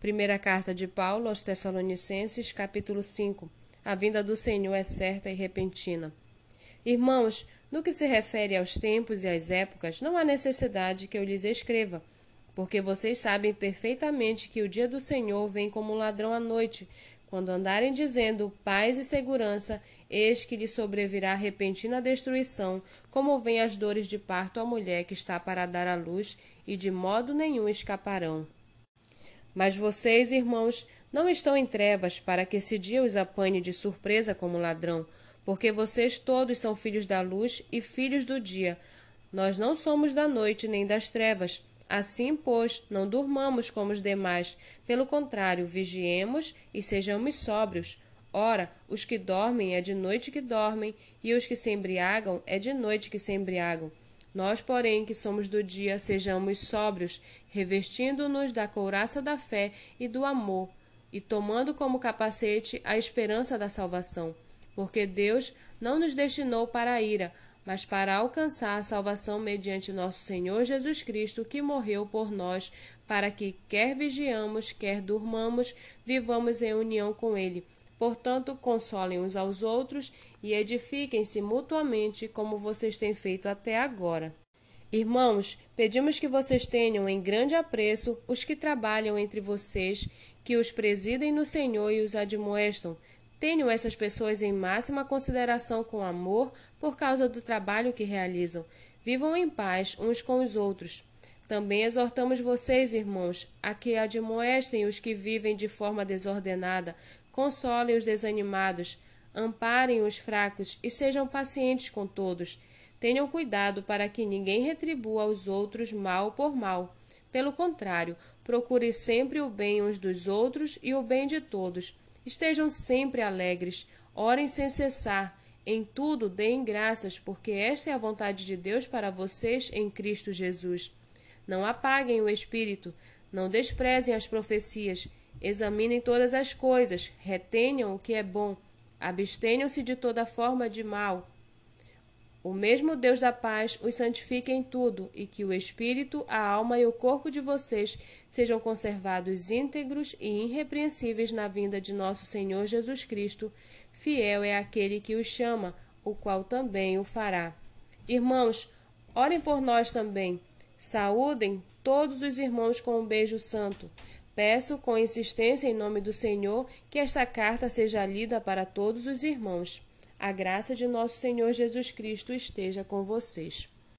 Primeira carta de Paulo aos Tessalonicenses, capítulo 5. A vinda do Senhor é certa e repentina. Irmãos, no que se refere aos tempos e às épocas, não há necessidade que eu lhes escreva, porque vocês sabem perfeitamente que o dia do Senhor vem como um ladrão à noite, quando andarem dizendo paz e segurança, eis que lhe sobrevirá repentina destruição, como vem as dores de parto à mulher que está para dar à luz, e de modo nenhum escaparão. Mas vocês, irmãos, não estão em trevas para que esse dia os apanhe de surpresa como ladrão, porque vocês todos são filhos da luz e filhos do dia. Nós não somos da noite nem das trevas. Assim, pois, não durmamos como os demais, pelo contrário, vigiemos e sejamos sóbrios. Ora, os que dormem é de noite que dormem, e os que se embriagam é de noite que se embriagam. Nós, porém, que somos do dia, sejamos sóbrios, revestindo-nos da couraça da fé e do amor, e tomando como capacete a esperança da salvação. Porque Deus não nos destinou para a ira, mas para alcançar a salvação mediante nosso Senhor Jesus Cristo, que morreu por nós, para que, quer vigiamos, quer durmamos, vivamos em união com Ele. Portanto, consolem uns aos outros e edifiquem-se mutuamente, como vocês têm feito até agora. Irmãos, pedimos que vocês tenham em grande apreço os que trabalham entre vocês, que os presidem no Senhor e os admoestam, Tenham essas pessoas em máxima consideração com amor por causa do trabalho que realizam. Vivam em paz uns com os outros. Também exortamos vocês, irmãos, a que admoestem os que vivem de forma desordenada, consolem os desanimados, amparem os fracos e sejam pacientes com todos. Tenham cuidado para que ninguém retribua aos outros mal por mal. Pelo contrário, procure sempre o bem uns dos outros e o bem de todos Estejam sempre alegres, orem sem cessar, em tudo deem graças, porque esta é a vontade de Deus para vocês em Cristo Jesus. Não apaguem o espírito, não desprezem as profecias, examinem todas as coisas, retenham o que é bom, abstenham-se de toda forma de mal. O mesmo Deus da paz os santifique em tudo, e que o espírito, a alma e o corpo de vocês sejam conservados íntegros e irrepreensíveis na vinda de nosso Senhor Jesus Cristo. Fiel é aquele que os chama, o qual também o fará. Irmãos, orem por nós também. Saúdem todos os irmãos com um beijo santo. Peço com insistência em nome do Senhor que esta carta seja lida para todos os irmãos. A graça de nosso Senhor Jesus Cristo esteja com vocês.